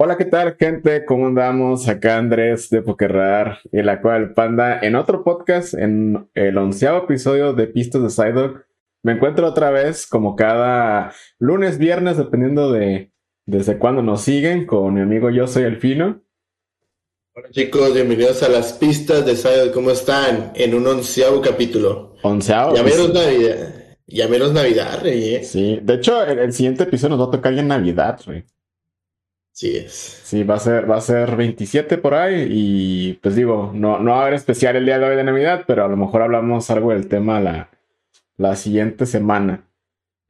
Hola, ¿qué tal, gente? ¿Cómo andamos? Acá Andrés de Pokerrar y la cual Panda en otro podcast, en el onceavo episodio de Pistas de Psyduck. Me encuentro otra vez, como cada lunes, viernes, dependiendo de desde cuándo nos siguen, con mi amigo Yo Soy el Fino. Hola chicos, bienvenidos a las pistas de Psyduck. ¿Cómo están? En un onceavo capítulo. Onceavo. Ya menos Navidad. Ya menos Navidad, rey. ¿eh? Sí, de hecho, el, el siguiente episodio nos va a tocar ya en Navidad, rey. Sí es. Sí, va a ser, va a ser 27 por ahí y pues digo, no, no va a haber especial el día de hoy de Navidad, pero a lo mejor hablamos algo del tema la, la siguiente semana.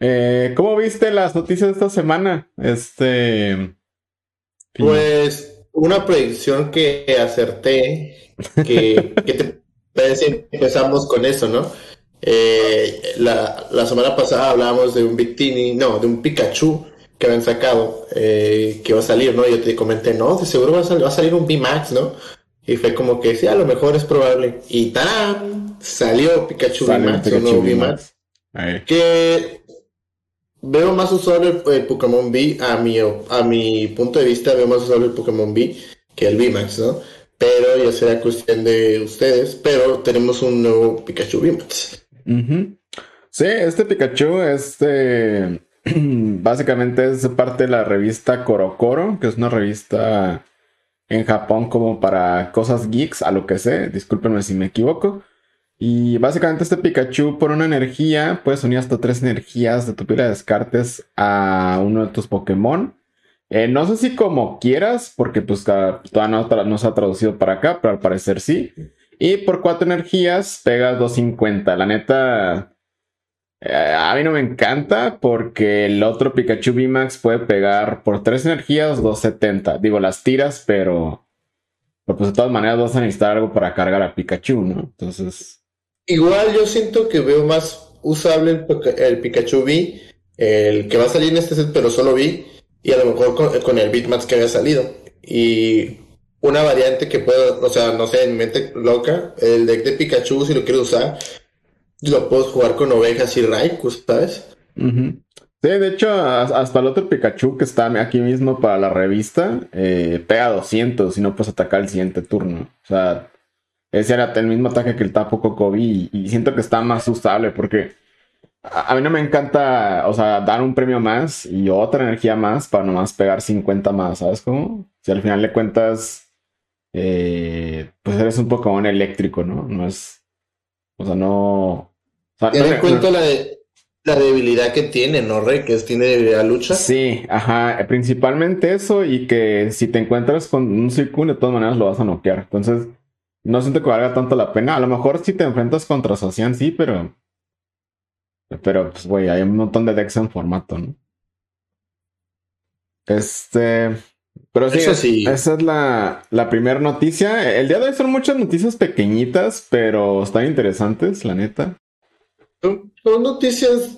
Eh, ¿Cómo viste las noticias de esta semana? Este... Pues una predicción que acerté, que, que te parece empezamos con eso, ¿no? Eh, la, la semana pasada hablábamos de un Victini, no, de un Pikachu que habían sacado, eh, que va a salir, ¿no? Yo te comenté, no, de seguro va a, salir, va a salir un VMAX, ¿no? Y fue como que sí, a lo mejor es probable. Y ¡tarán! Salió Pikachu VMAX, un nuevo VMAX. Que veo más usable el, el Pokémon B, a mi, a mi punto de vista, veo más usable el Pokémon B que el VMAX, ¿no? Pero ya será cuestión de ustedes, pero tenemos un nuevo Pikachu VMAX. Ujú. Sí, este Pikachu, este básicamente es parte de la revista Korokoro, que es una revista en Japón como para cosas geeks, a lo que sé, discúlpenme si me equivoco. Y básicamente este Pikachu por una energía, puedes unir hasta tres energías de tu pila de descartes a uno de tus Pokémon. Eh, no sé si como quieras, porque pues ca- todavía no, no se ha traducido para acá, pero al parecer sí. Y por cuatro energías pegas 250. La neta, eh, a mí no me encanta porque el otro Pikachu VMAX puede pegar por tres energías 270. Digo, las tiras, pero, pero pues de todas maneras vas a necesitar algo para cargar a Pikachu, ¿no? Entonces, Igual yo siento que veo más usable el, Pikachu V, el que va a salir en este set, pero solo V, y a lo mejor con, con el Bitmax que había salido. Y una variante que puedo, o sea, no sé, en mente loca, el deck de Pikachu, si lo quieres usar, lo puedo jugar con ovejas y Raikus, ¿sabes? Sí, de hecho, hasta el otro Pikachu que está aquí mismo para la revista, eh, pega 200 y no puedes atacar el siguiente turno. O sea, ese era el mismo ataque que el Tapu Koko V y, siento que está más usable porque a, mí no me encanta, o sea, dar un premio más y otra energía más para nomás pegar 50 más, ¿sabes cómo? Si al final de cuentas, eh, pues eres un Pokémon eléctrico, ¿no? No es, o sea, no... Ten no- en cuenta la, de- la debilidad que tiene, ¿no, Rey? Que es- tiene debilidad lucha. Sí, ajá, principalmente eso y que si te encuentras con un Suicune de todas maneras lo vas a noquear. Entonces, no siento que valga tanto la pena. A lo mejor si te enfrentas contra Socian, sí, pero... Pero, pues, güey, hay un montón de decks en formato, ¿no? Este... Pero sí, Eso sí. esa es la, la primera noticia. El día de hoy son muchas noticias pequeñitas, pero están interesantes, la neta. Son, noticias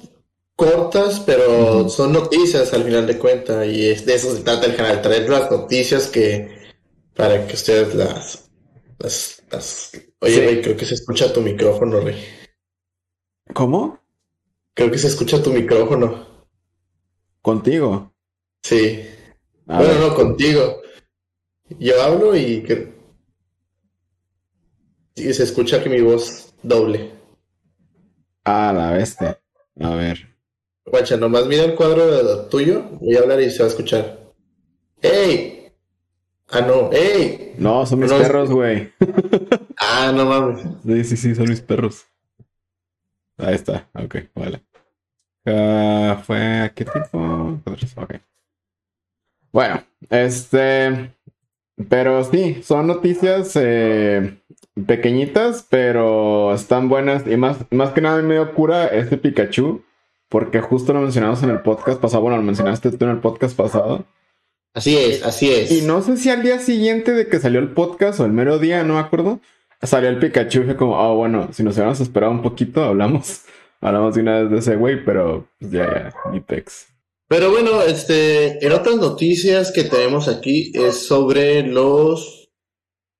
cortas, pero son noticias al final de cuentas. Y es de eso se trata el canal, traer las noticias que para que ustedes las, las, las- Oye, Sí. Rey, creo que se escucha tu micrófono, Rey. ¿Cómo? Creo que se escucha tu micrófono. Contigo. Sí. A bueno, ver. no, contigo. Yo hablo y que y se escucha que mi voz doble. Ah, la bestia. A ver. Guacha, nomás mira el cuadro de lo tuyo, voy a hablar y se va a escuchar. ¡Ey! Ah, no, ¡ey! No, son mis No, perros, güey. Ah, no mames. Sí, sí, sí, son mis perros. Ahí está, ok, vale. Ah, ¿Fue a qué tipo? Ok. Bueno, este. Pero sí, son noticias eh, pequeñitas, pero están buenas. Y más, más que nada me dio cura este Pikachu, porque justo lo mencionamos en el podcast pasado. Bueno, lo mencionaste tú en el podcast pasado. Así es, así es. Y no sé si al día siguiente de que salió el podcast o el mero día, no me acuerdo, salió el Pikachu y fue como, ah, bueno, si nos hubiéramos esperado un poquito, hablamos, hablamos de una vez de ese güey, pero pues ya, ya, ni pex. Pero bueno, este, en otras noticias que tenemos aquí es sobre los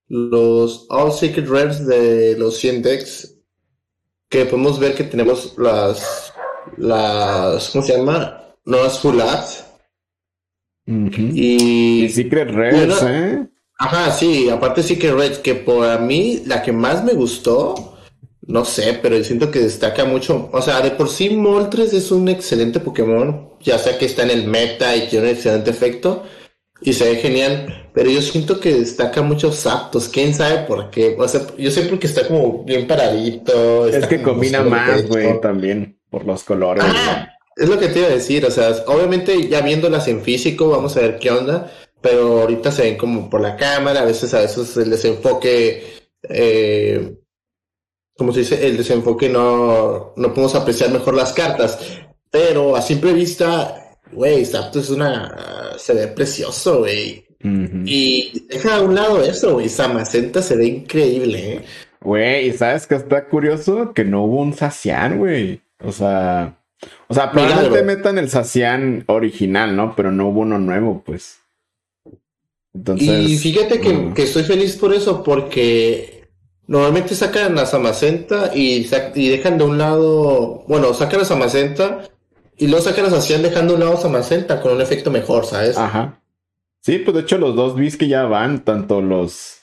los All Secret Rares de los 100 decks que podemos ver que tenemos las las ¿cómo se llama? Nuevas Full Arts Y, y Secret Reds, ¿eh? Ajá, sí, aparte Secret Reds, que por mí la que más me gustó, no sé, pero siento que destaca mucho. O sea, de por sí Moltres es un excelente Pokémon, ya sea que está en el meta y tiene un excelente efecto y se ve genial, pero yo siento que destaca muchos Zapdos, quién sabe por qué. O sea, yo sé porque está como bien paradito. Es que combina más, güey, también por los colores. Ah, es lo que te iba a decir, o sea, obviamente ya viéndolas en físico, vamos a ver qué onda, pero ahorita se ven como por la cámara, a veces a veces el desenfoque, eh, como se dice, el desenfoque no, no podemos apreciar mejor las cartas, pero a simple vista, güey, Zapdos es una, se ve precioso, güey. Y deja a un lado eso, güey, Samacenta se ve increíble, ¿eh? Güey, y sabes que está curioso que no hubo un Sacian, güey. O sea, o sea, probablemente metan el Sacian original, ¿no? Pero no hubo uno nuevo, pues. Entonces. Y fíjate que, mm. que estoy feliz por eso, porque normalmente sacan a Samacenta y, y dejan de un lado. Bueno, sacan a Samacenta y luego sacan a Sacian dejando a un lado a Samacenta con un efecto mejor, ¿sabes? Ajá. Sí, pues de hecho los dos bis que ya van, tanto los,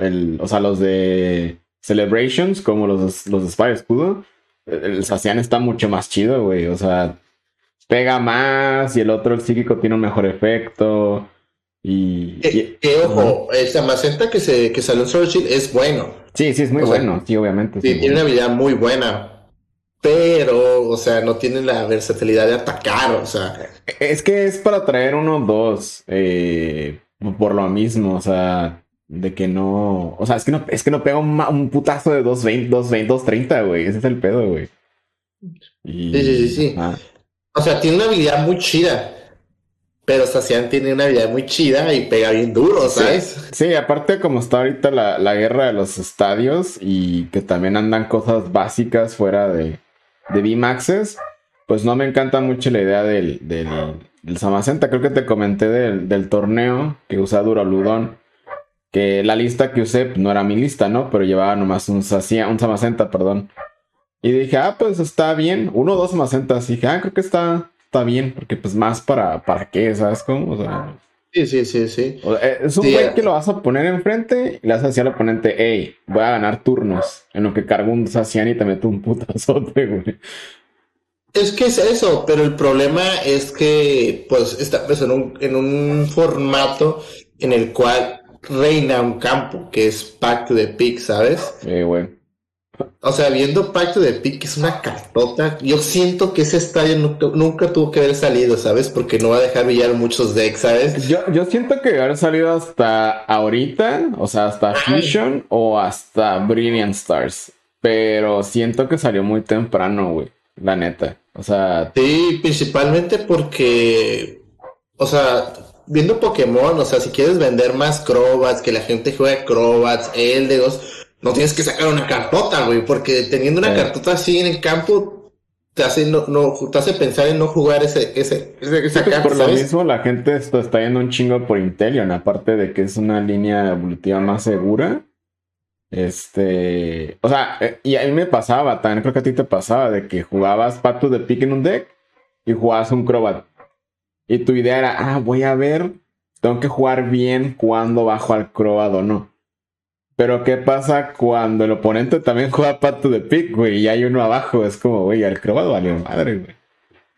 el, o sea, los de Celebrations como los, los de Spy Escudo, el Sacian está mucho más chido, güey. O sea, pega más y el otro, el psíquico, tiene un mejor efecto. Y. Que, ojo, el Samacenta que, se, que salió en Sword Shield es bueno. Sí, sí, es muy bueno, sí, obviamente. Sí, tiene una habilidad muy buena. Pero, o sea, no tiene la versatilidad de atacar, o sea. Es que es para traer uno o dos. Eh, por lo mismo, o sea de que no. O sea, es que no, es que no pega un, putazo de 220, 220, 230, güey. Ese es el pedo, güey. Sí, sí, sí, sí. O sea, tiene una habilidad muy chida. Pero Sacian tiene una habilidad muy chida y pega bien duro, ¿sabes? Sí, aparte como está ahorita la, la, guerra de los estadios y que también andan cosas básicas fuera de, de V-Maxes, pues no me encanta mucho la idea del, del, del Samacenta. Creo que te comenté del, del torneo que usa Duraludón que la lista que usé no era mi lista, ¿no? Pero llevaba nomás un, sacia, un Samacenta, perdón. Y dije, ah, pues está bien. Uno o dos Samacentas. Y dije, ah, creo que está, está bien. Porque pues más para, ¿para qué? ¿Sabes cómo? O sea, sí, sí, sí, sí. Eh, es un güey eh. que lo vas a poner enfrente y le vas a decir al oponente, hey, voy a ganar turnos. En lo que cargo un Sacian y te meto un putazote, güey. Es que es eso, pero el problema es que, pues, está pues, en, un, en un formato en el cual reina un campo, que es Pacto de Pick, ¿sabes? Sí, güey. O sea, viendo Pacto de Pick, que es una cartota, yo siento que ese estadio nunca, tuvo que haber salido, ¿sabes? Porque no va a dejar brillar muchos decks, ¿sabes? Yo, yo siento que haber salido hasta ahorita, o sea, hasta Fusion o hasta Brilliant Stars. Pero siento que salió muy temprano, güey. La neta. O sea. Sí, principalmente porque. O sea, viendo Pokémon, o sea, si quieres vender más Crobats, que la gente juegue Crobats, Eldegos, no tienes que sacar una cartota, güey, porque teniendo una cartota así en el campo, te hace, no, no, te hace pensar en no jugar ese, ese, esa carta. Por lo mismo, la gente está, está yendo un chingo por Intelion, aparte de que es una línea evolutiva más segura. Este, o sea, eh, y a mí me pasaba, también creo que a ti te pasaba, de que jugabas Pato de Pick en un deck y jugabas un Crobat. Y tu idea era, ah, voy a ver, tengo que jugar bien cuando bajo al Croad o no. Pero ¿qué pasa cuando el oponente también juega pato de pick, güey? Y hay uno abajo, es como, güey, al Croad valió madre, güey.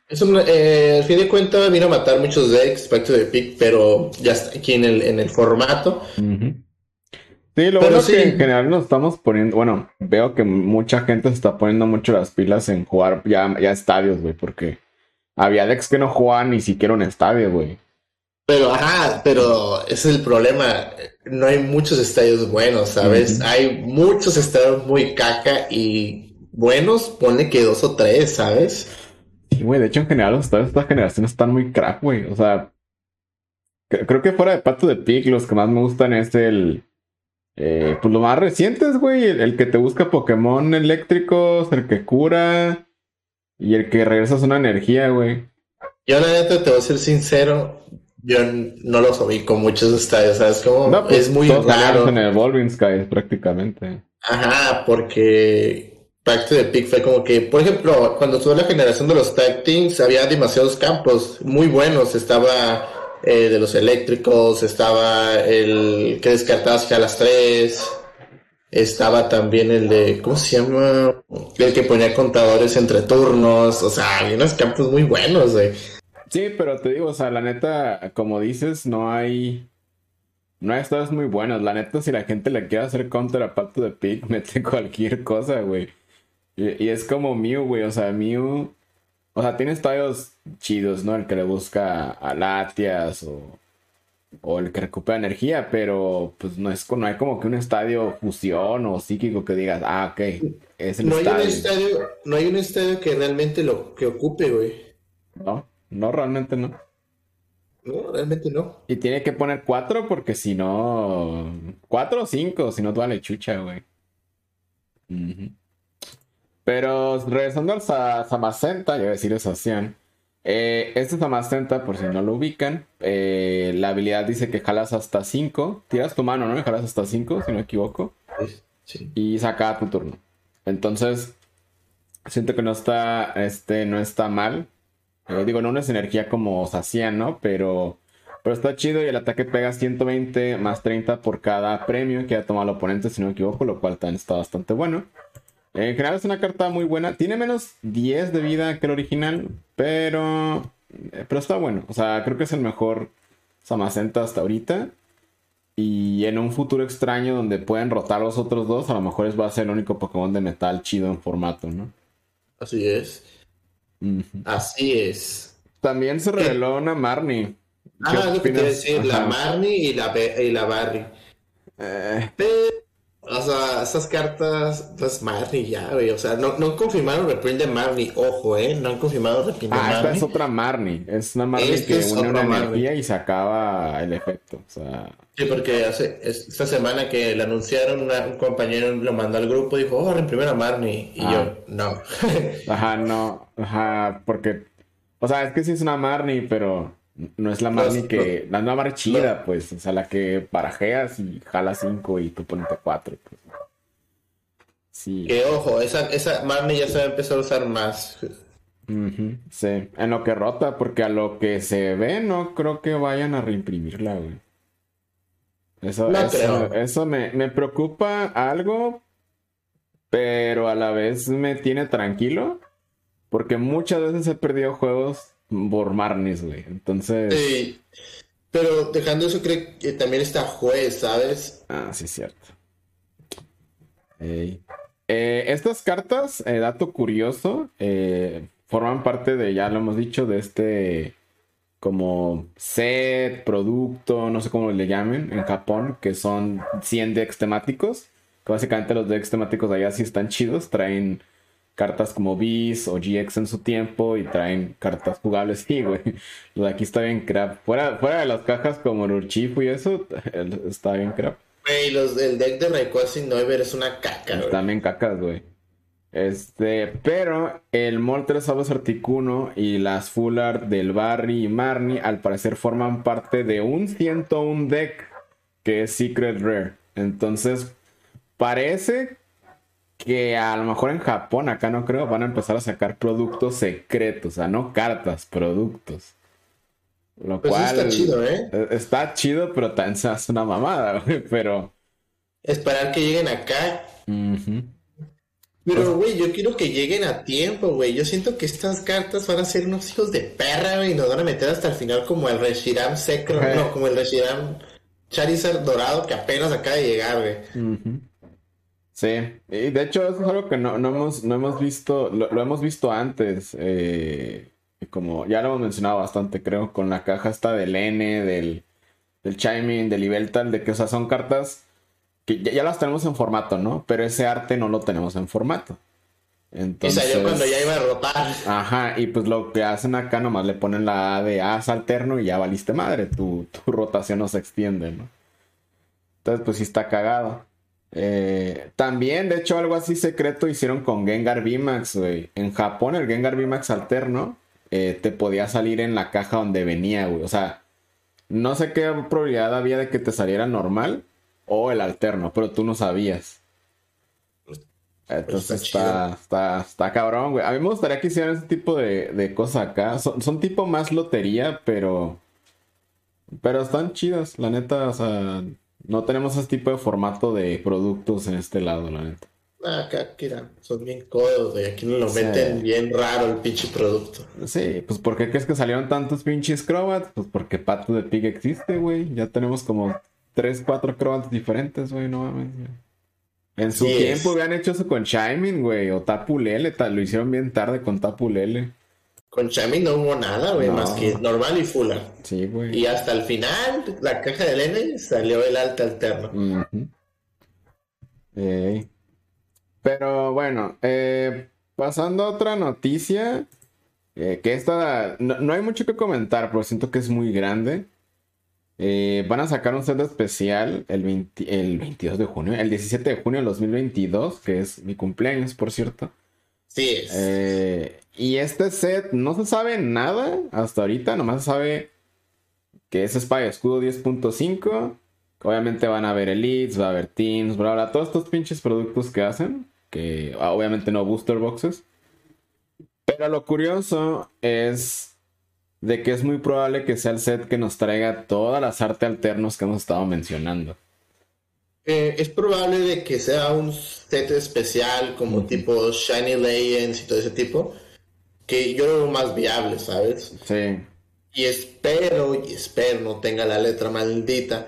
Eso, eh, al fin de cuentas vino a matar muchos decks, pacto de pick, pero ya está aquí en el, en el formato. Sí, lo bueno es que en general nos estamos poniendo, bueno, veo que mucha gente se está poniendo mucho las pilas en jugar ya, ya estadios, güey, porque había decks que no jugaban ni siquiera un estadio, güey. Pero, ajá, pero ese es el problema. No hay muchos estadios buenos, ¿sabes? Hay muchos estadios muy caca y buenos, pone que dos o tres, ¿sabes? Sí, güey, de hecho, en general, los estadios de esta generación están muy crack, güey. O sea, creo que fuera de Pato de Pic, los que más me gustan es el. Eh, pues lo más recientes, güey. El, el, que te busca Pokémon eléctricos, el que cura. Y el que regresas una energía, güey. Yo la neta te voy a ser sincero, yo no los con muchos estadios, ¿sabes? Como no, pues, es muy raro. en el Evolving Sky prácticamente. Ajá, porque Back to the Peak fue como que, por ejemplo, cuando tuve la generación de los tag teams, había demasiados campos muy buenos. Estaba eh, de los eléctricos, estaba el que descartabas a las tres, estaba también el de, ¿cómo se llama? El que ponía contadores entre turnos, o sea, había unos campos muy buenos, güey. Sí, pero te digo, o sea, la neta, como dices, no hay... No hay estados muy buenos. La neta, si la gente le quiere hacer counter a Pato de Pig, mete cualquier cosa, güey. Y, y, es como Mew, güey. O sea, Mew o sea, tiene estadios chidos, ¿no? El que le busca a Latias o, o el que recupera energía, pero pues no es no hay como que un estadio fusión o psíquico que digas, ah, ok, es el no estadio. Hay un estadio. No hay un estadio que realmente lo que ocupe, güey. No, no, realmente no. No, realmente no. Y tiene que poner cuatro porque si no. Cuatro o cinco, si no, vale chucha, güey. Pero regresando al Samacenta, yo voy a decir esa Eh, este Samacenta, por si no lo ubican, eh, la habilidad dice que jalas hasta 5. Tiras tu mano, ¿no? Y jalas hasta 5, si no me equivoco. Sí. Y saca tu turno. Entonces, siento que no está, este, no está mal. Digo, no es energía como Sacian, ¿no? Pero, pero está chido y el ataque pega 120 más 30 por cada premio que ha tomado el oponente, si no me equivoco, lo cual también está bastante bueno. En general es una carta muy buena. Tiene menos 10 de vida que el original, pero, eh, pero está bueno. O sea, creo que es el mejor Samacenta hasta ahorita. Y en un futuro extraño donde pueden rotar los otros dos, a lo mejor va a ser el único Pokémon de metal chido en formato, ¿no? Así es. Así es. También se reveló una Marnie. Ah, lo que te decir, la Marnie y la, y la Barry. Eh... O sea, esas cartas, pues Marnie ya, güey. O sea, no, no confirmaron reprint de Marnie, ojo, ¿eh? No han confirmado reprint de ah, Marnie. esta es otra Marnie. Es una Marnie que une una energía y se acaba el efecto. O sea... Sí, porque hace esta semana que le anunciaron, un compañero lo mandó al grupo y dijo, oh, reimprimen a Marnie. Y yo, ah. no. Ajá, no. Ajá, porque. O sea, es que sí es una Marnie, pero no es la Marnie que. la nueva Marnie chida, pues. O sea, la que barajeas y jala 5 y tú pones 4. Pues. Sí. Que ojo, esa, esa Marnie ya se va a empezar a usar más. sí, en lo que rota, porque a lo que se ve, no creo que vayan a reimprimirla, güey. Eso, eso, eso me, me preocupa algo, pero a la vez me tiene tranquilo. Porque muchas veces he perdido juegos por Marnis, güey. Entonces. Sí. Pero dejando eso, creo que también está juez, ¿sabes? Ah, sí, cierto. Eh, estas cartas, eh, dato curioso, eh, forman parte de, ya lo hemos dicho, de este como set, producto, no sé cómo le llamen en Japón, que son 100 decks temáticos. Que básicamente los decks temáticos allá sí están chidos, traen cartas como Beast o GX en su tiempo y traen cartas jugables. Sí, güey. Lo de aquí está bien crap. Fuera, fuera de las cajas como el Urchifu y eso, está bien crap. Güey, los del deck de Rayquaza y Noivern es una caca, güey. También cacas, güey. Este, pero el Moltres Articuno y las Full Art del Barry y Marnie al parecer forman parte de un 101 deck que es Secret Rare. Entonces, parece que a lo mejor en Japón, acá no creo, van a empezar a sacar productos secretos, o sea, no cartas, productos. Lo pues cual está chido, ¿eh? E, está chido, pero también se hace una mamada, güey, pero... Esperar que lleguen acá. Pero, pues güey, yo quiero que lleguen a tiempo, güey. Yo siento que estas cartas van a ser unos hijos de perra, güey, y nos van a meter hasta el final como el Reshiram Secro, no, como el Reshiram Charizard dorado que apenas acaba de llegar, güey. Sí, y de hecho eso es algo que no, hemos, no hemos visto, lo, hemos visto antes, eh, como ya lo hemos mencionado bastante, creo, con la caja esta del N, del, del Chiming, del Ibeltal, de que, o sea, son cartas que ya, las tenemos en formato, ¿no? Pero ese arte no lo tenemos en formato. Entonces, y salió cuando ya iba a rotar. Ajá, y pues lo que hacen acá nomás le ponen la A de as alterno y ya valiste madre, tu, tu rotación no se extiende, ¿no? Entonces, pues sí está cagado. Eh, también, de hecho, algo así secreto hicieron con Gengar VMAX, güey. En Japón, el Gengar VMAX alterno eh, te podía salir en la caja donde venía, güey. O sea, no sé qué probabilidad había de que te saliera normal o el alterno, pero tú no sabías. Entonces está, está, está, cabrón, güey. A mí me gustaría que hicieran ese tipo de, de cosas acá. Son, son tipo más lotería, pero Pero están chidas, la neta, o sea, no tenemos ese tipo de formato de productos en este lado, la neta. Ah, acá, mira, son bien codos, güey. Aquí nos lo meten bien raro el pinche producto. Sí, pues ¿por qué crees que salieron tantos pinches Crobats? Pues porque Pato de Pig existe, güey. Ya tenemos como 3, 4 Crobats diferentes, güey, no mames. En su tiempo habían hecho eso con Shining, güey, o Tapu Lele, lo hicieron bien tarde con Tapu Lele. Con Chami no hubo nada, güey, más que normal y fuller. Sí, güey. Y hasta el final, la caja del N salió el alta alterno. Pero bueno, eh, pasando a otra noticia, eh, que esta no, hay mucho que comentar, pero siento que es muy grande. Eh, van a sacar un set especial el, el 22 de junio, el 17 de junio del 2022, que es mi cumpleaños, por cierto. Sí es. Eh, y este set no se sabe nada hasta ahorita, nomás se sabe que es Spy Escudo 10.5. Obviamente van a haber Elites, va a haber Teams, bla, bla, todos estos pinches productos que hacen. Que ah, obviamente no booster boxes. Pero lo curioso es de que es muy probable que sea el set que nos traiga todas las artes alternos que hemos estado mencionando. Eh, es probable de que sea un set especial como tipo Shiny Legends y todo ese tipo, que yo lo veo más viable, ¿sabes? Sí. Y espero, y espero no tenga la letra maldita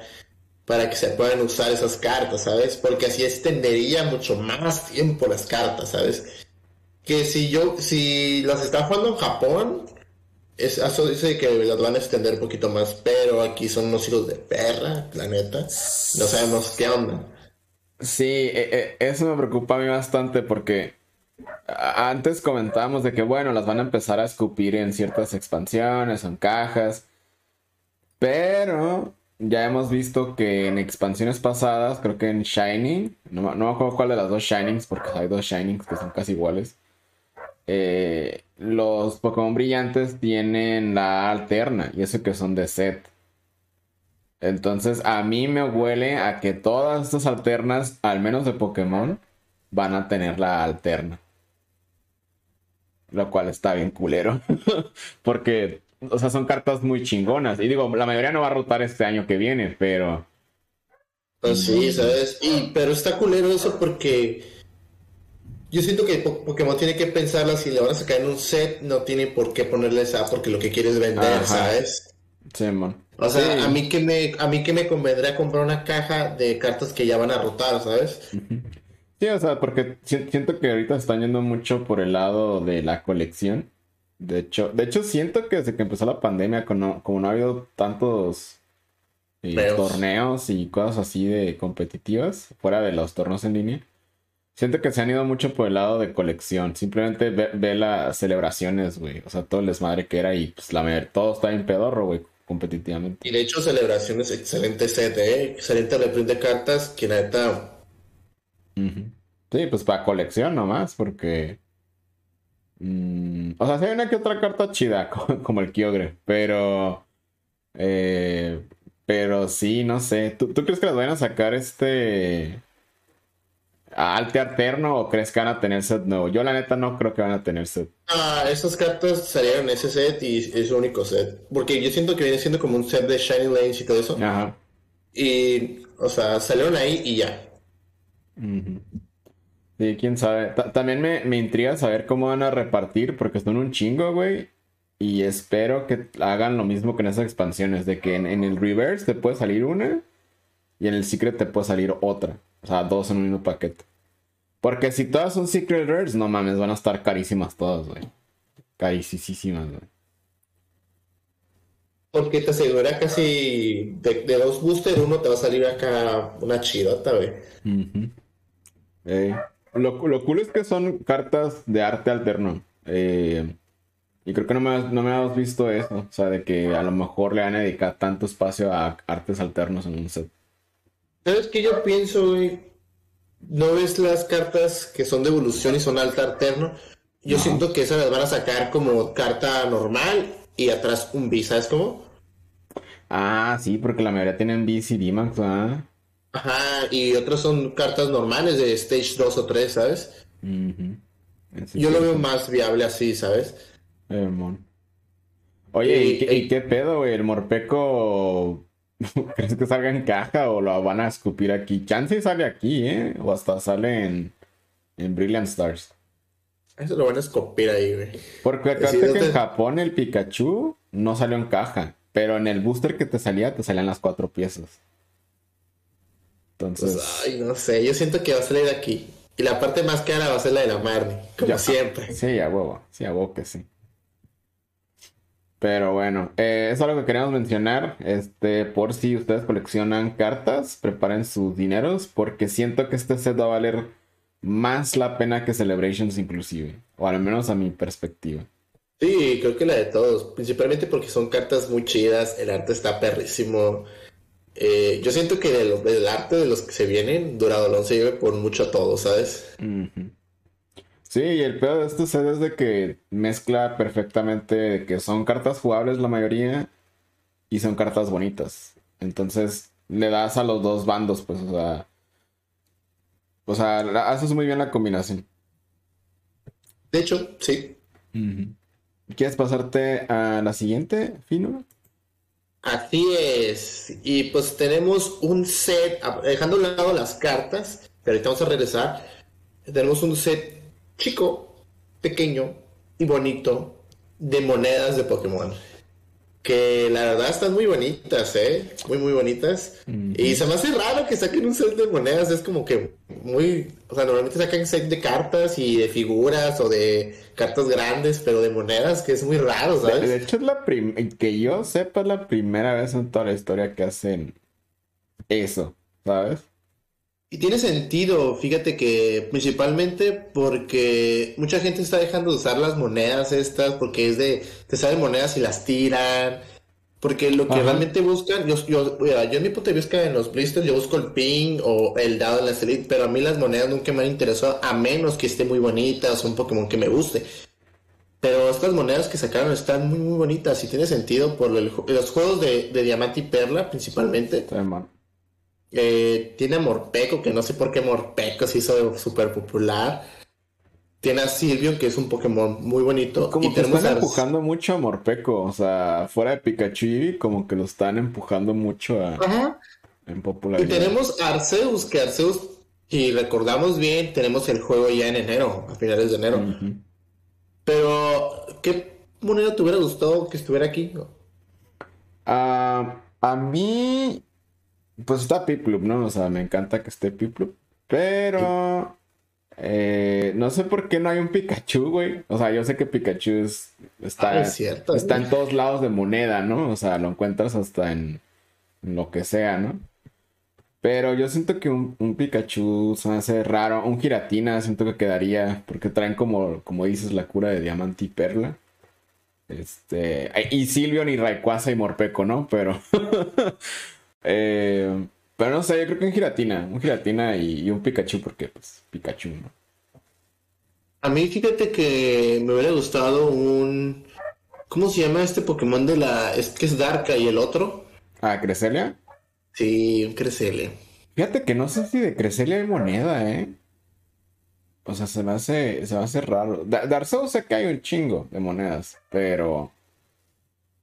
para que se puedan usar esas cartas, ¿sabes? Porque así extendería mucho más tiempo las cartas, ¿sabes? Que si yo, si las está jugando en Japón, eso dice que las van a extender un poquito más, pero aquí son unos hijos de perra, la neta. No sabemos qué onda. Sí, e, e, eso me preocupa a mí bastante porque antes comentábamos de que, bueno, las van a empezar a escupir en ciertas expansiones en cajas. Pero ya hemos visto que en expansiones pasadas, creo que en Shining, no, no me acuerdo cuál de las dos Shinings, porque hay dos Shinings que son casi iguales. Eh, los Pokémon brillantes tienen la alterna y eso que son de set. Entonces a mí me huele a que todas estas alternas, al menos de Pokémon, van a tener la alterna. Lo cual está bien culero. porque, o sea, son cartas muy chingonas. Y digo, la mayoría no va a rotar este año que viene, pero... Pues sí, ¿sabes? Pero está culero eso porque yo siento que Pokémon tiene que pensarla si le van a sacar en un set, no tiene por qué ponerle esa porque lo que quiere es vender, ¿sabes? Sí, man. O sea, a mí que me a mí que me convendría comprar una caja de cartas que ya van a rotar, ¿sabes? Sí, o sea, porque siento que ahorita están yendo mucho por el lado de la colección. De hecho, de hecho siento que desde que empezó la pandemia, como no, ha habido tantos eh, torneos y cosas así de competitivas, fuera de los torneos en línea, Siento que se han ido mucho por el lado de colección. Simplemente ve, las celebraciones, güey. O sea, todo el desmadre que era y pues la mayoría, todo está en pedorro, güey, competitivamente. Y de hecho, celebraciones, excelente set, ¿eh? Excelente reprint de cartas que neta. Sí, pues para colección nomás, porque. Mm, o sea, si hay una que otra carta chida, como el Kyogre, pero. Eh, pero sí, no sé. ¿Tú, ¿Tú crees que las vayan a sacar este Alte alterno o crees que van a tener set nuevo? Yo la neta no creo que van a tener set. Ah, esas cartas salieron en ese set y es su único set. Porque yo siento que viene siendo como un set de Shiny Lanes y todo eso. Ajá. Y, o sea, salieron ahí y ya. Sí, quién sabe. también me, me intriga saber cómo van a repartir, porque son un chingo, güey. Y espero que hagan lo mismo que en esas expansiones, de que en, en el reverse te puede salir una y en el secret te puede salir otra. O sea, dos en un mismo paquete. Porque si todas son Secret Rares, no mames, van a estar carísimas todas, güey. Carísimas, güey. Porque te asegura casi de, dos booster, uno te va a salir acá una chidota, güey. lo, lo, cool es que son cartas de arte alterno. Eh, y creo que no me, no me has visto eso. O sea, de que a lo mejor le van a dedicar tanto espacio a artes alternos en un set. ¿Sabes qué yo pienso, güey? ¿No ves las cartas que son de evolución y son alta alterno? Yo siento que esas las van a sacar como carta normal y atrás un B, ¿sabes cómo? Ah, sí, porque la mayoría tienen B y D Max, ¿ah? Ajá, y otras son cartas normales de Stage 2 o 3, ¿sabes? Yo lo veo más viable así, ¿sabes? Eh, Oye, ¿y, qué, pedo, güey? ¿El Morpeco crees que salga en caja o lo van a escupir aquí? Chance sale aquí, ¿eh? O hasta sale en, en Brilliant Stars. Eso lo van a escupir ahí, güey. Porque acá que en Japón el Pikachu no salió en caja. Pero en el booster que te salía, te salían las cuatro piezas. Entonces. Pues, ay, no sé. Yo siento que va a salir aquí. Y la parte más cara va a ser la de la Marnie, como siempre. Sí, a huevo. Sí, a huevo que sí. Pero bueno, eh, eso es lo que queríamos mencionar. Este, por si ustedes coleccionan cartas, preparen sus dineros, porque siento que este set va a valer más la pena que Celebrations inclusive, o al menos a mi perspectiva. Sí, creo que la de todos, principalmente porque son cartas muy chidas, el arte está perrísimo. Eh, yo siento que del arte de los que se vienen, Duradolón se lleve por mucho todo, ¿sabes? Sí, y el peor de este set es de que mezcla perfectamente que son cartas jugables la mayoría y son cartas bonitas. Entonces le das a los dos bandos, pues, o sea. O sea, haces muy bien la combinación. De hecho, sí. ¿Quieres pasarte a la siguiente, Fino? Así es. Y pues tenemos un set, dejando a un lado las cartas, pero ahorita vamos a regresar. Tenemos un set chico, pequeño y bonito de monedas de Pokémon. Que la verdad están muy bonitas, ¿eh? Muy, muy bonitas. Y se me hace raro que saquen un set de monedas. Es como que muy... O sea, normalmente sacan set de cartas y de figuras o de cartas grandes, pero de monedas, que es muy raro, ¿sabes? De, hecho, es la que yo sepa, es la primera vez en toda la historia que hacen eso, ¿sabes? Y tiene sentido, fíjate que principalmente porque mucha gente está dejando de usar las monedas estas porque es de, te salen monedas y las tiran. Porque lo que realmente buscan, yo, yo, yo en mi punto de vista en los blisters yo busco el ping o el dado en la elite, pero a mí las monedas nunca me han interesado a menos que esté muy bonitas, un Pokémon que me guste. Pero estas monedas que sacaron están muy muy bonitas y tiene sentido por los juegos de, de diamante y perla principalmente. Eh, tiene a Morpeco, que no sé por qué Morpeco se hizo súper popular. Tiene a Silvio, que es un Pokémon muy bonito. Como que están empujando mucho a Morpeco. O sea, fuera de Pikachu, como que lo están empujando mucho a, en popularidad. Y tenemos Arceus, que Arceus, si recordamos bien, tenemos el juego ya en enero, a finales de enero. Pero, ¿qué moneda te hubiera gustado que estuviera aquí? Ah, a mí pues está Piplup, ¿no? O sea, me encanta que esté Piplup. Pero. Eh, no sé por qué no hay un Pikachu, güey. O sea, yo sé que Pikachu está, ah, está en todos lados de moneda, ¿no? O sea, lo encuentras hasta en, lo que sea, ¿no? Pero yo siento que un, Pikachu se hace raro. Un Giratina siento que quedaría. Porque traen como, como dices, la cura de diamante y perla. Este. Y Silvio ni Rayquaza y Morpeco, ¿no? Pero. Eh, pero no sé, yo creo que un Giratina, un Giratina y, un Pikachu, porque pues Pikachu, ¿no? A mí fíjate que me hubiera gustado un... ¿Cómo se llama este Pokémon de la... Es que es Darka y el otro? Ah, Creselia. Sí, un Creselia. Fíjate que no sé si de Creselia hay moneda, ¿eh? O sea, se me hace, se me hace raro. Darceus sé que hay un chingo de monedas, pero...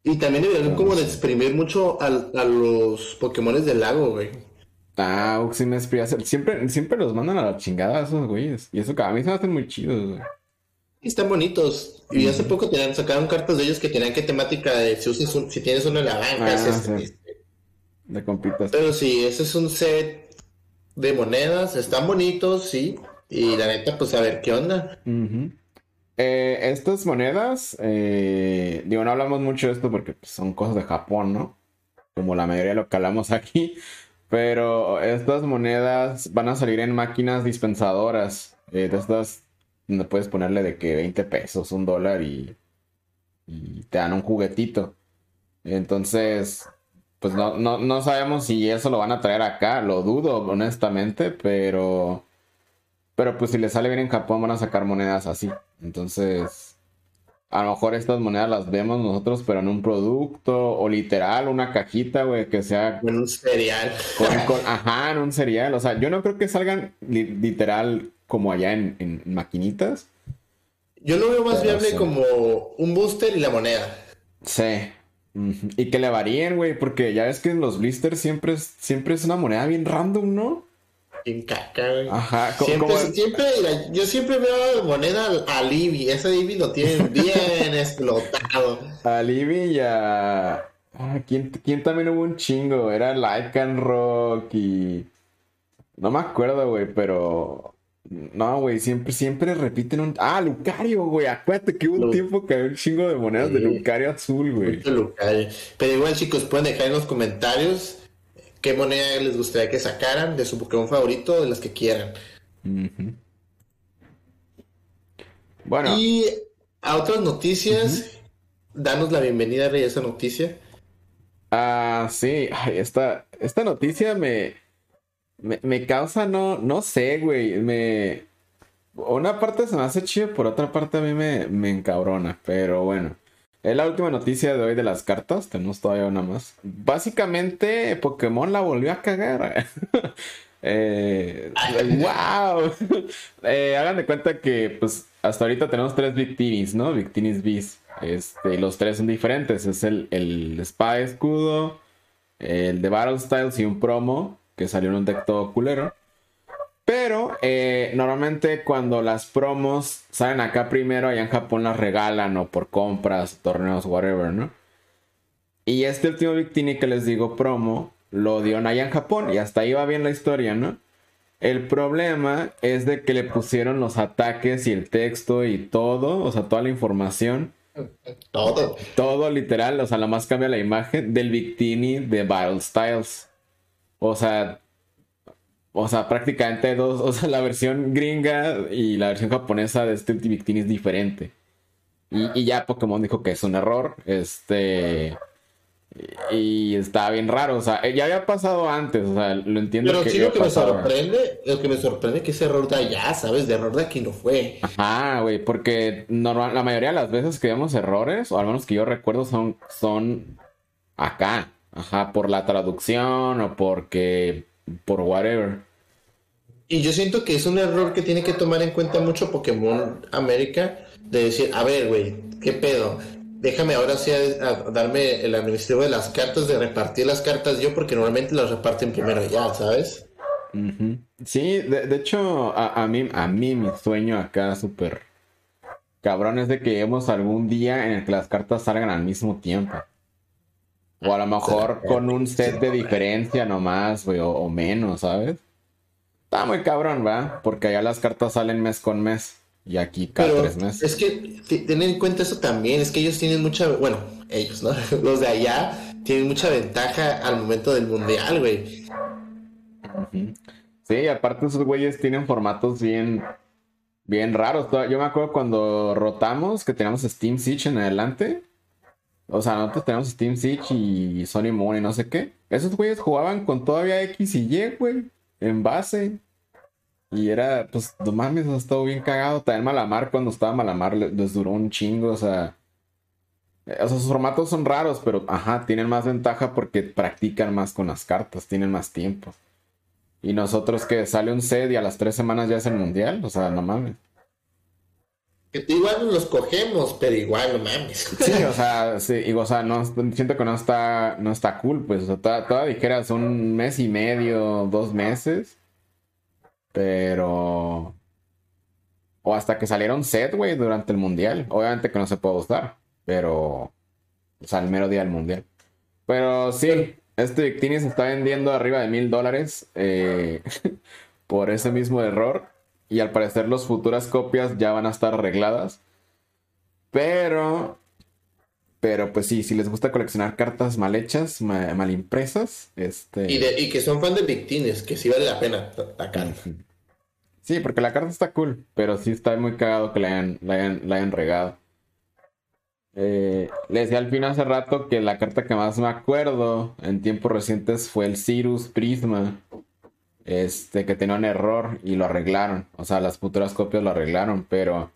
Y también deberían como de exprimir mucho a, los Pokémon del lago, güey. Ah, me Siempre, siempre los mandan a la chingada esos güeyes. Y eso a mí se me hacen muy chidos, güey. Están bonitos. Y hace poco tenían, sacaron cartas de ellos que tenían que temática de si, si tienes uno en la banca. Ah, de compitas. Pero sí, ese es un set de monedas. Están bonitos, sí. Y la neta, pues a ver qué onda. Eh, estas monedas, eh, digo, no hablamos mucho de esto porque pues, son cosas de Japón, ¿no? Como la mayoría de lo que hablamos aquí. Pero estas monedas van a salir en máquinas dispensadoras. Eh, de estas, donde puedes ponerle de que 20 pesos, un dólar y, te dan un juguetito. Entonces, pues no, no, no sabemos si eso lo van a traer acá. Lo dudo, honestamente, pero pero pues si le sale bien en Japón van a sacar monedas así. Entonces, a lo mejor estas monedas las vemos nosotros, pero en un producto o literal, una cajita, güey, que sea... En un cereal. ajá, en un cereal. O sea, yo no creo que salgan literal como allá en, maquinitas. Yo lo veo más viable como un booster y la moneda. Sí. Y que le varíen, güey, porque ya ves que en los blisters siempre es, siempre es una moneda bien random, ¿no? Bien caca, güey. Ajá, siempre, siempre, yo siempre veo moneda a Libby. Ese Libby lo tienen bien explotado. A Libby y a. Ah, ¿quién, ¿quién, también hubo un chingo? Era Lycan Rock y. No me acuerdo, güey, pero. No, güey, siempre, siempre repiten un. Ah, Lucario, güey. Acuérdate que hubo un tiempo que había un chingo de monedas de Lucario azul, güey. Pero igual, chicos, pueden dejar en los comentarios qué moneda les gustaría que sacaran de su Pokémon favorito, de las que quieran. Bueno. Y a otras noticias, danos la bienvenida, Rey, a esa noticia. Ah, sí. esta, esta noticia me me, causa, no, no sé, güey. Me. Una parte se me hace chido, por otra parte a mí me, me encabrona. Pero bueno. Es la última noticia de hoy de las cartas. Tenemos todavía una más. Básicamente, Pokémon la volvió a cagar. eh, ¡Wow! eh, hagan de cuenta que, pues, hasta ahorita tenemos tres Victinis, ¿no? Victinis Beast. Este, los tres son diferentes. Es el, el Escudo, el de Battle Styles y un promo que salió en un deck todo culero. Pero eh, normalmente cuando las promos salen acá primero, allá en Japón las regalan o por compras, torneos, whatever, ¿no? Y este último Victini que les digo promo, lo dio allá en Japón y hasta ahí va bien la historia, ¿no? El problema es de que le pusieron los ataques y el texto y todo, o sea, toda la información. Todo. Todo literal, o sea, la más cambia la imagen del Victini de Battle Styles. O sea, o sea, prácticamente dos, o sea, la versión gringa y la versión japonesa de este Team es diferente. Y, ya Pokémon dijo que es un error, este... Y está bien raro, o sea, ya había pasado antes, o sea, lo entiendo. Pero sí, lo que me sorprende, lo que me sorprende es que ese error de allá, ¿sabes? De error de aquí no fue. Ajá, güey, porque normal, la mayoría de las veces que vemos errores, o al menos que yo recuerdo, son, son acá. Ajá, por la traducción o porque. por whatever. Y yo siento que es un error que tiene que tomar en cuenta mucho Pokémon América. De decir, a ver, güey, ¿qué pedo? Déjame ahora sí darme el administrativo de las cartas, de repartir las cartas yo, porque normalmente las reparten primero ya, ¿sabes? Sí, de, hecho, a, a, mí, a mí mi sueño acá súper cabrón es de que lleguemos algún día en el que las cartas salgan al mismo tiempo. O a lo mejor con un set de diferencia nomás, güey, o, menos, ¿sabes? Está muy cabrón, ¿va? Porque allá las cartas salen mes con mes. Y aquí cada tres meses. Es que ten en cuenta eso también. Es que ellos tienen mucha. Bueno, ellos, ¿no? Los de allá tienen mucha ventaja al momento del mundial, güey. Sí, aparte esos güeyes tienen formatos bien. Bien raros. Yo me acuerdo cuando rotamos que teníamos Steam Siege en adelante. O sea, nosotros tenemos Steam Siege y Sony Moon y no sé qué. Esos güeyes jugaban con todavía X y Y, güey. En base. Y era, pues, no mames, ha estado bien cagado. También Malamar, cuando estaba Malamar, les duró un chingo, o sea. O sea, sus formatos son raros, pero ajá, tienen más ventaja porque practican más con las cartas, tienen más tiempo. Y nosotros que sale un set y a las tres semanas ya es el mundial, o sea, no mames. Que igual los cogemos, pero igual no mames. Sí, o sea, sí, o sea, no, siento que no está, no está cool, pues, o sea, toda, dijeras un mes y medio, dos meses, pero... O hasta que saliera un set, güey, durante el mundial. Obviamente que no se puede usar, pero... O sea, el mero día del mundial. Pero sí, este Victini se está vendiendo arriba de mil dólares eh, por ese mismo error. Y al parecer las futuras copias ya van a estar arregladas. Pero... Pero pues sí, si les gusta coleccionar cartas mal hechas, mal, impresas, este... Y, que son fan de Victines, que sí vale la pena acá. Sí, porque la carta está cool, pero sí está muy cagado que la hayan, la hayan, regado. Eh, le decía al fin hace rato que la carta que más me acuerdo en tiempos recientes fue el Cirrus Prisma este, que tenía un error y lo arreglaron. O sea, las futuras copias lo arreglaron, pero.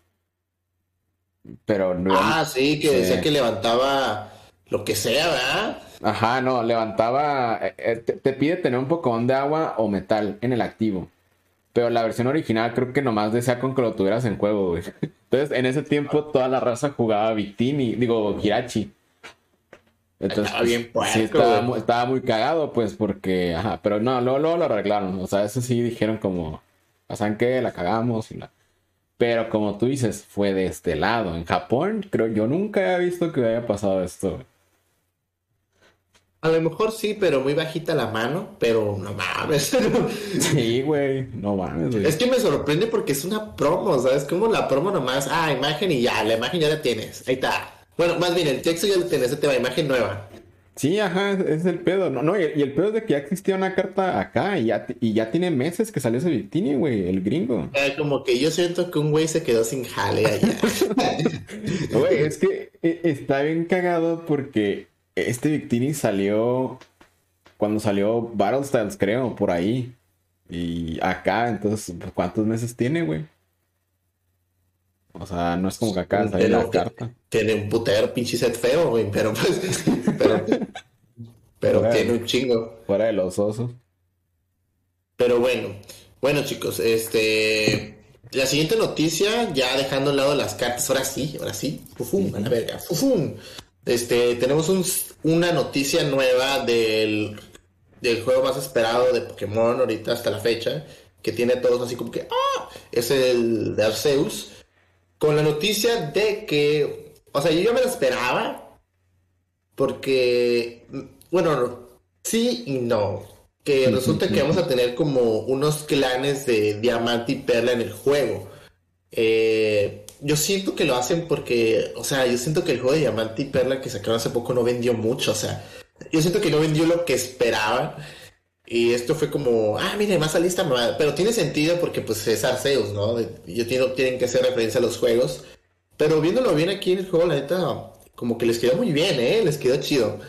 Pero no. Ah, sí, que decía que levantaba lo que sea, ¿verdad? Ajá, no, levantaba. Eh, eh, te, pide tener un Pokémon de agua o metal en el activo. Pero la versión original creo que nomás decía con que lo tuvieras en juego, güey. Entonces, en ese tiempo toda la raza jugaba Victini, digo, Hirachi. Entonces, estaba bien sí, estaba, muy, cagado, pues, porque, ajá, pero no, luego, lo arreglaron. O sea, eso sí dijeron como, ¿saben qué? La cagamos y la. Pero como tú dices, fue de este lado. En Japón, creo yo nunca he visto que haya pasado esto. A lo mejor sí, pero muy bajita la mano, pero no mames. sí, güey, no mames, Es que me sorprende porque es una promo, ¿sabes? Como la promo nomás, ah, imagen y ya, la imagen ya la tienes, ahí está. Bueno, más bien, el texto ya lo tienes, te va, imagen nueva. Sí, ajá, es el pedo. No, no, y, el pedo es de que ya existía una carta acá y ya, y ya tiene meses que salió ese Victini, güey, el gringo. Eh, como que yo siento que un güey se quedó sin jale allá. Güey, es que eh, está bien cagado porque este Victini salió cuando salió Battle Styles, creo, por ahí. Y acá, entonces, ¿cuántos meses tiene, güey? O sea, no es como que acá la carta. Tiene un putero pinche set feo, güey, pero pues. pero, pero tiene un chingo. Fuera de los osos. Pero bueno, bueno, chicos, este. La siguiente noticia, ya dejando a lado las cartas, ahora sí, ahora sí, fufum, a la verga, fufum. Este, tenemos una noticia nueva del, del juego más esperado de Pokémon ahorita hasta la fecha, que tiene todos así como que, ah, es el de Arceus, con la noticia de que, o sea, yo ya me lo esperaba, porque, bueno, sí y no, que resulta que vamos a tener como unos clanes de diamante y perla en el juego. Eh, yo siento que lo hacen porque, o sea, yo siento que el juego de Diamante y Perla que sacaron hace poco no vendió mucho, o sea, yo siento que no vendió lo que esperaban. Y esto fue como, ah, mire, más a lista, pero tiene sentido porque pues es Arceus, ¿no? Yo tiene, tienen que hacer referencia a los juegos. Pero viéndolo bien aquí en el juego, la neta, como que les quedó muy bien, ¿eh? Les quedó chido.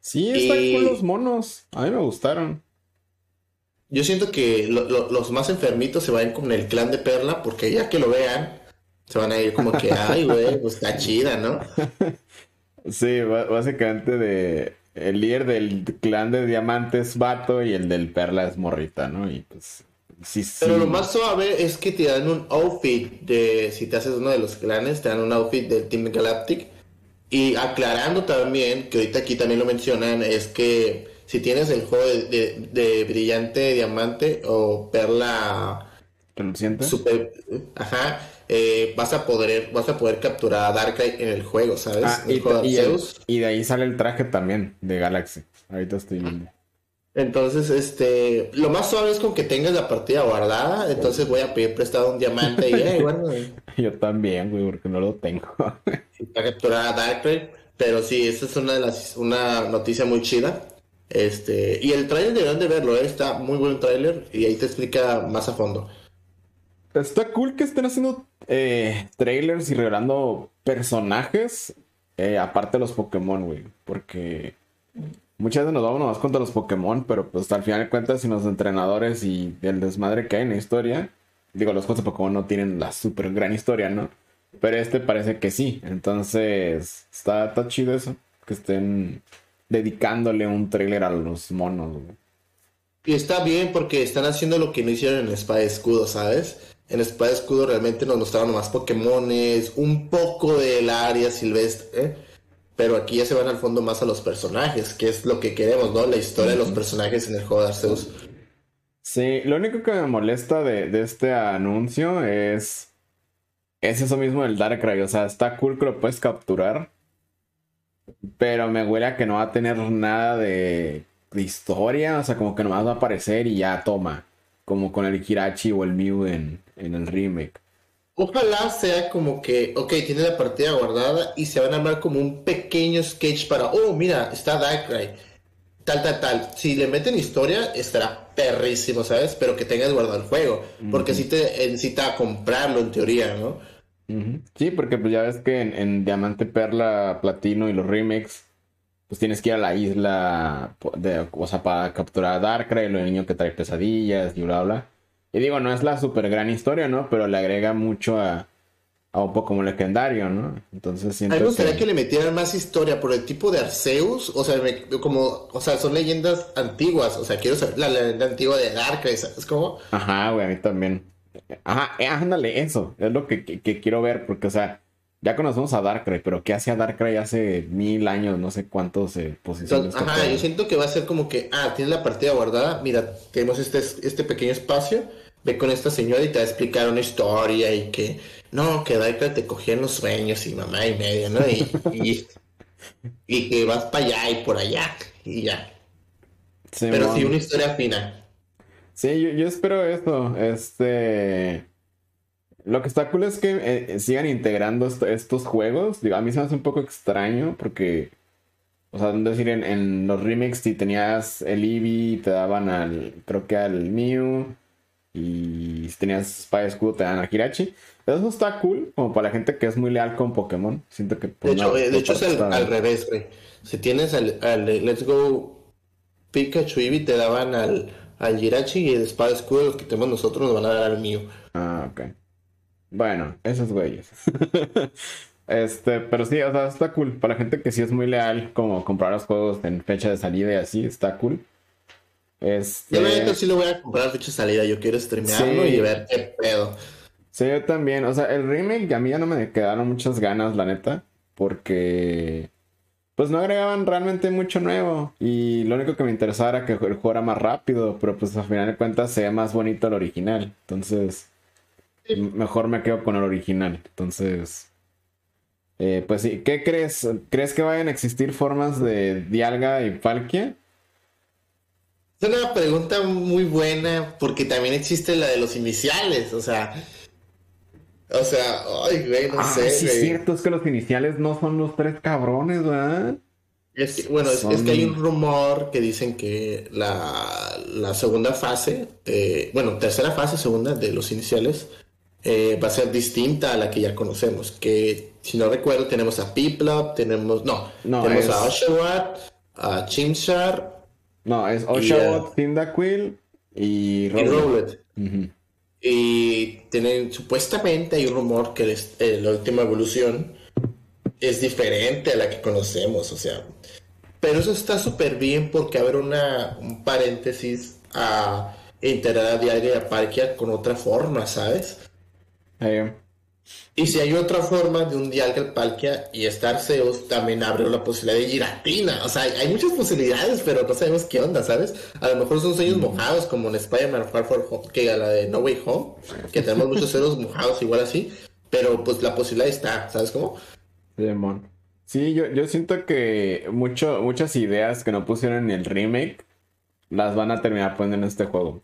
Sí, están con los monos. A mí me gustaron. Yo siento que los más enfermitos se van con el clan de Perla porque ya que lo vean, se van a ir como que, ay, güey, pues está chida, ¿no? Sí, básicamente de el líder del clan de diamantes vato y el del perla es morrita, ¿no? Y pues sí, sí. Pero lo más suave es que te dan un outfit de, si te haces uno de los clanes, te dan un outfit del Team Galactic. Y aclarando también, que ahorita aquí también lo mencionan, es que si tienes el juego de, de brillante diamante o perla... ¿Reluciente? Super, ajá eh, vas a poder vas a poder capturar a Darkrai en el juego, ¿sabes? Ah, y, de ahí sale el traje también de Galaxy. Ahorita estoy viendo. Entonces, este, lo más suave es con que tengas la partida guardada. Entonces voy a pedir prestado un diamante y, bueno, Yo también, güey, porque no lo tengo. para capturar a Darkrai. Pero sí, esta es una de las, una noticia muy chida. Este, y el trailer deberían de verlo, ¿eh? está muy buen trailer y ahí te explica más a fondo. Está cool que estén haciendo eh, trailers y revelando personajes, eh, aparte de los Pokémon, güey. Porque muchas veces nos vamos nomás contra los Pokémon, pero pues al final de cuentas, si los entrenadores y el desmadre que hay en la historia, digo, los juegos de Pokémon no tienen la super gran historia, ¿no? Pero este parece que sí. Entonces, está, chido eso. Que estén dedicándole un trailer a los monos, güey. Y está bien porque están haciendo lo que no hicieron en Espada Escudo, ¿sabes? En Espada Escudo realmente nos mostraron más Pokémones, un poco del área silvestre, ¿eh? pero aquí ya se van al fondo más a los personajes, que es lo que queremos, ¿no? La historia de los personajes en el juego de Arceus. Sí, lo único que me molesta de, este anuncio es, es eso mismo del Darkrai, o sea, está cool que lo puedes capturar, pero me huele a que no va a tener nada de, de historia, o sea, como que nomás va a aparecer y ya toma como con el Hirachi o el Mew en, el remake. Ojalá sea como que, ok, tiene la partida guardada y se van a armar como un pequeño sketch para, oh, mira, está Darkrai, tal, tal, tal. Si le meten historia, estará perrísimo, ¿sabes? Pero que tengas guardado el juego, porque si te necesita comprarlo en teoría, ¿no? Sí, porque pues ya ves que en, en Diamante, Perla, Platino y los remakes pues tienes que ir a la isla, de, o sea, para capturar a Darkrai, lo niño que trae pesadillas y bla, bla. Y digo, no es la super gran historia, ¿no? Pero le agrega mucho a, a un poco como legendario, ¿no? Entonces siento A mí me gustaría que... le metieran más historia por el tipo de Arceus, o sea, como, o sea, son leyendas antiguas, o sea, quiero saber la leyenda antigua de Darkrai, ¿sabes cómo? Ajá, güey, a mí también. Ajá, eh, ándale, eso, es lo que, que quiero ver, porque, o sea, ya conocemos a Darkrai, pero ¿qué hacía Darkrai hace mil años? No sé cuántos se posicionó. Este ajá, yo siento que va a ser como que, ah, tienes la partida guardada, mira, tenemos este, este pequeño espacio, ve con esta señora y te va a explicar una historia y que, no, que Darkrai te cogía en los sueños y mamá y media, ¿no? Y, y, que vas para allá y por allá y ya. pero sí, una historia fina. Sí, yo, yo espero eso. Este. Lo que está cool es que eh, sigan integrando estos juegos. Digo, a mí se me hace un poco extraño porque, o sea, decir, en, en los remakes si tenías el Eevee te daban al, creo que al Mew. Y si tenías Spy School te dan a Hirachi. Eso está cool, como para la gente que es muy leal con Pokémon. Siento que... Pues, de hecho, eh, de hecho es al revés, güey. Si tienes al, al Let's Go Pikachu Eevee te daban al, al Hirachi y el Spy School que tenemos nosotros nos van a dar al Mew. Ah, ok. Bueno, esos güeyes. este, pero sí, o sea, está cool. Para la gente que sí es muy leal, como comprar los juegos en fecha de salida y así, está cool. Este... Yo la sí lo voy a comprar fecha salida. Yo quiero streamearlo y ver qué pedo. Sí, yo también. O sea, el remake a mí ya no me quedaron muchas ganas, la neta. Porque pues no agregaban realmente mucho nuevo. Y lo único que me interesaba era que el juego fuera más rápido. Pero pues al final de cuentas se ve más bonito el original. Entonces mejor me quedo con el original. Entonces, eh, pues sí, ¿qué crees? ¿Crees que vayan a existir formas de Dialga y Palkia? Es una pregunta muy buena porque también existe la de los iniciales, o sea... O sea, ay, güey, no ah, sé. Sí, es cierto, es que los iniciales no son los tres cabrones, ¿verdad? Es que, bueno, es, que hay un rumor que dicen que la, la segunda fase, eh, bueno, tercera fase, segunda de los iniciales, eh, va a ser distinta a la que ya conocemos. Que si no recuerdo, tenemos a Piplup, tenemos. No, tenemos a Oshawott, a Chimchar. No, es Oshawott, Cyndaquil y Rowlet. Y, tienen, supuestamente hay un rumor que eh, la última evolución es diferente a la que conocemos, o sea. Pero eso está súper bien porque haber una, un paréntesis a integrar a Diaria y a con otra forma, ¿sabes? Y si hay otra forma de un Dialga Palkia y estar Zeus, también abre la posibilidad de Giratina. O sea, hay, muchas posibilidades, pero no sabemos qué onda, ¿sabes? A lo mejor son sueños mm. mojados, como en Spider-Man Far Home, que a la de No Way Home, que tenemos muchos ceros mojados igual así, pero pues la posibilidad está, ¿sabes cómo? Demon. Sí, yo, yo siento que mucho, muchas ideas que no pusieron en el remake las van a terminar poniendo en este juego.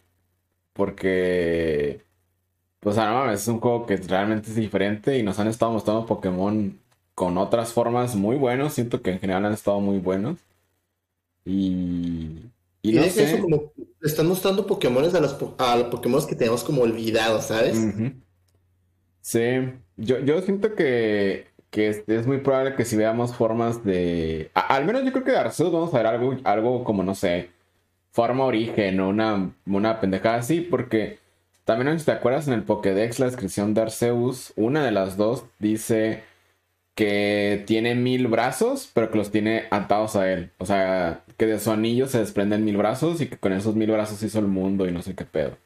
Porque pues no es un juego que realmente es diferente y nos han estado mostrando Pokémon con otras formas muy buenos. Siento que en general han estado muy buenos. Y. Y, no sé. eso como. Están mostrando Pokémon a los, a los Pokémon que tenemos como olvidados, ¿sabes? Sí. Yo, yo siento que. Que es, muy probable que si veamos formas de. al menos yo creo que de Arceus vamos a ver algo, algo como, no sé. Forma origen o una, una pendejada así, porque también, si te acuerdas, en el Pokédex, la descripción de Arceus, una de las dos dice que tiene mil brazos, pero que los tiene atados a él. O sea, que de su anillo se desprenden mil brazos y que con esos mil brazos hizo el mundo y no sé qué pedo.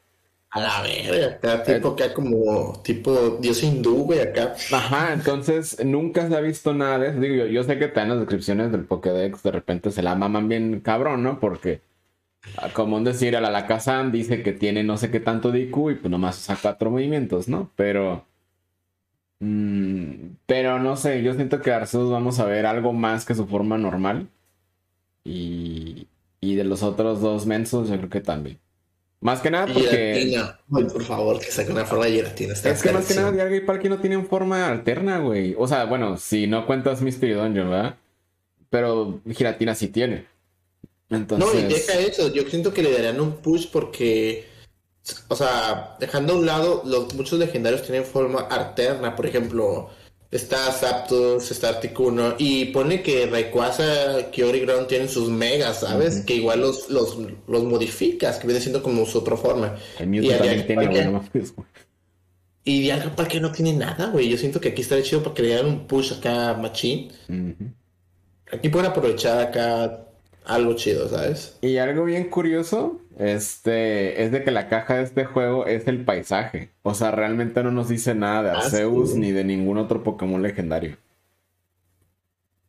A la verga, acá tipo que como tipo dios hindú, güey, acá. Ajá, entonces nunca se ha visto nada de eso. Digo, yo, yo sé que en las descripciones del Pokédex de repente se la maman bien cabrón, ¿no? Porque como un decir, a la Lakazam dice que tiene no sé qué tanto de IQ y pues nomás usa cuatro movimientos, ¿no? Pero. Mm, pero no sé, yo siento que Arceus vamos a ver algo más que su forma normal. Y. Y de los otros dos mensos, yo creo que también. Más que nada porque. por favor, que saque una forma de giratina. es que más que nada, Dialga y Palkia no tienen forma alterna, güey. O sea, bueno, si no cuentas Mystery Dungeon, ¿verdad? Pero Giratina sí tiene. No, y deja eso, yo siento que le darían un push porque, o sea, dejando a un lado, los, muchos legendarios tienen forma alterna, por ejemplo, está Zapdos, está Articuno, y pone que Rayquaza, Kyori Ground tienen sus megas, ¿sabes? Que igual los, los, los modificas, que viene siendo como su otra forma. El Mewtwo también tiene, güey, Y Dialga Parque no tiene nada, güey. Yo siento que aquí estaría chido para que le dieran un push acá machine. Aquí pueden aprovechar acá algo chido, ¿sabes? Y algo bien curioso, este, es de que la caja de este juego es el paisaje. O sea, realmente no nos dice nada de ah, Arceus ni de ningún otro Pokémon legendario.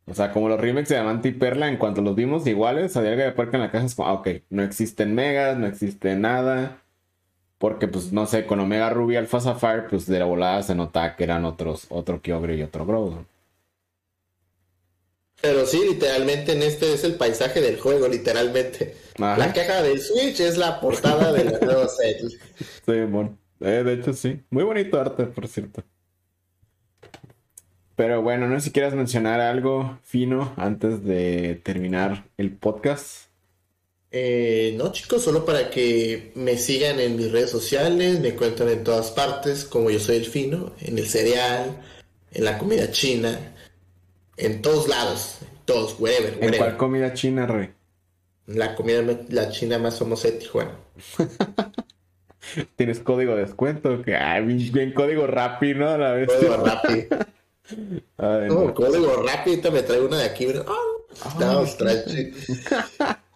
O sea, como los remakes de Diamante y Perla, en cuanto los vimos iguales, a Dialga de Puerca en la caja es como, ah, ok, no existen megas, no existe nada. Porque, pues, no sé, con Omega Ruby Alpha Sapphire, pues de la volada se nota que eran otros, otro Kyogre y otro Groudon. Pero sí, literalmente en este es el paisaje del juego, literalmente. La caja del Switch es la portada de la nueva serie. Sí, bueno. Eh, de hecho, sí. Muy bonito arte, por cierto. Pero bueno, no sé si quieras mencionar algo fino antes de terminar el podcast. Eh, no, chicos, solo para que me sigan en mis redes sociales, me cuentan en todas partes, como yo soy el fino, en el cereal, en la comida china, en todos lados, todos, wherever, ¿En cuál comida china, Rey? La comida la china más famosa de Tijuana. ¿Tienes código de descuento? Que, bien, código rápido, ¿no? A la vez. Código rápido. no. código rápido, me traigo una de aquí, bro. Oh,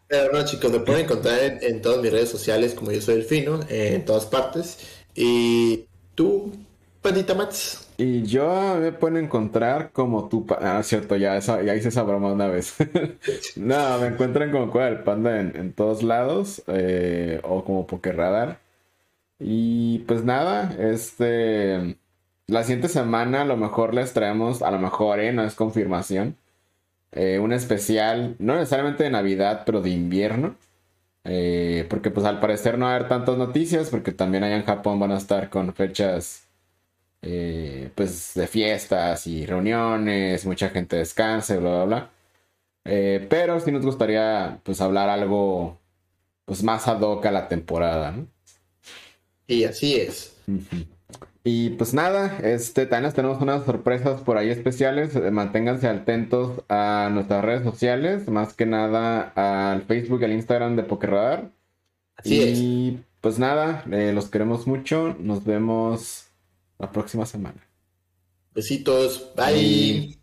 Pero no, chicos, me pueden encontrar en, en, todas mis redes sociales como yo soy el fino, en todas partes. Y tú, Pandita Mats. Y yo me pueden encontrar como tu Ah, cierto, ya, ya hice esa broma una vez. no, me encuentran como Cueva del Panda en, todos lados. Eh, o como Pokerradar. Y pues nada, este. La siguiente semana a lo mejor les traemos, a lo mejor, eh, no es confirmación. Eh, un especial, no necesariamente de Navidad, pero de invierno. Eh, porque pues al parecer no va a haber tantas noticias, porque también allá en Japón van a estar con fechas eh, pues de fiestas y reuniones, mucha gente descansa, bla, bla, bla. Eh, pero sí nos gustaría pues hablar algo pues más ad hoc a la temporada, ¿no? Y así es. Y pues nada, este, también tenemos unas sorpresas por ahí especiales. Eh, manténganse atentos a nuestras redes sociales, más que nada al Facebook y al Instagram de Pokerradar. Así y pues nada, los queremos mucho. Nos vemos la próxima semana. Besitos. Bye.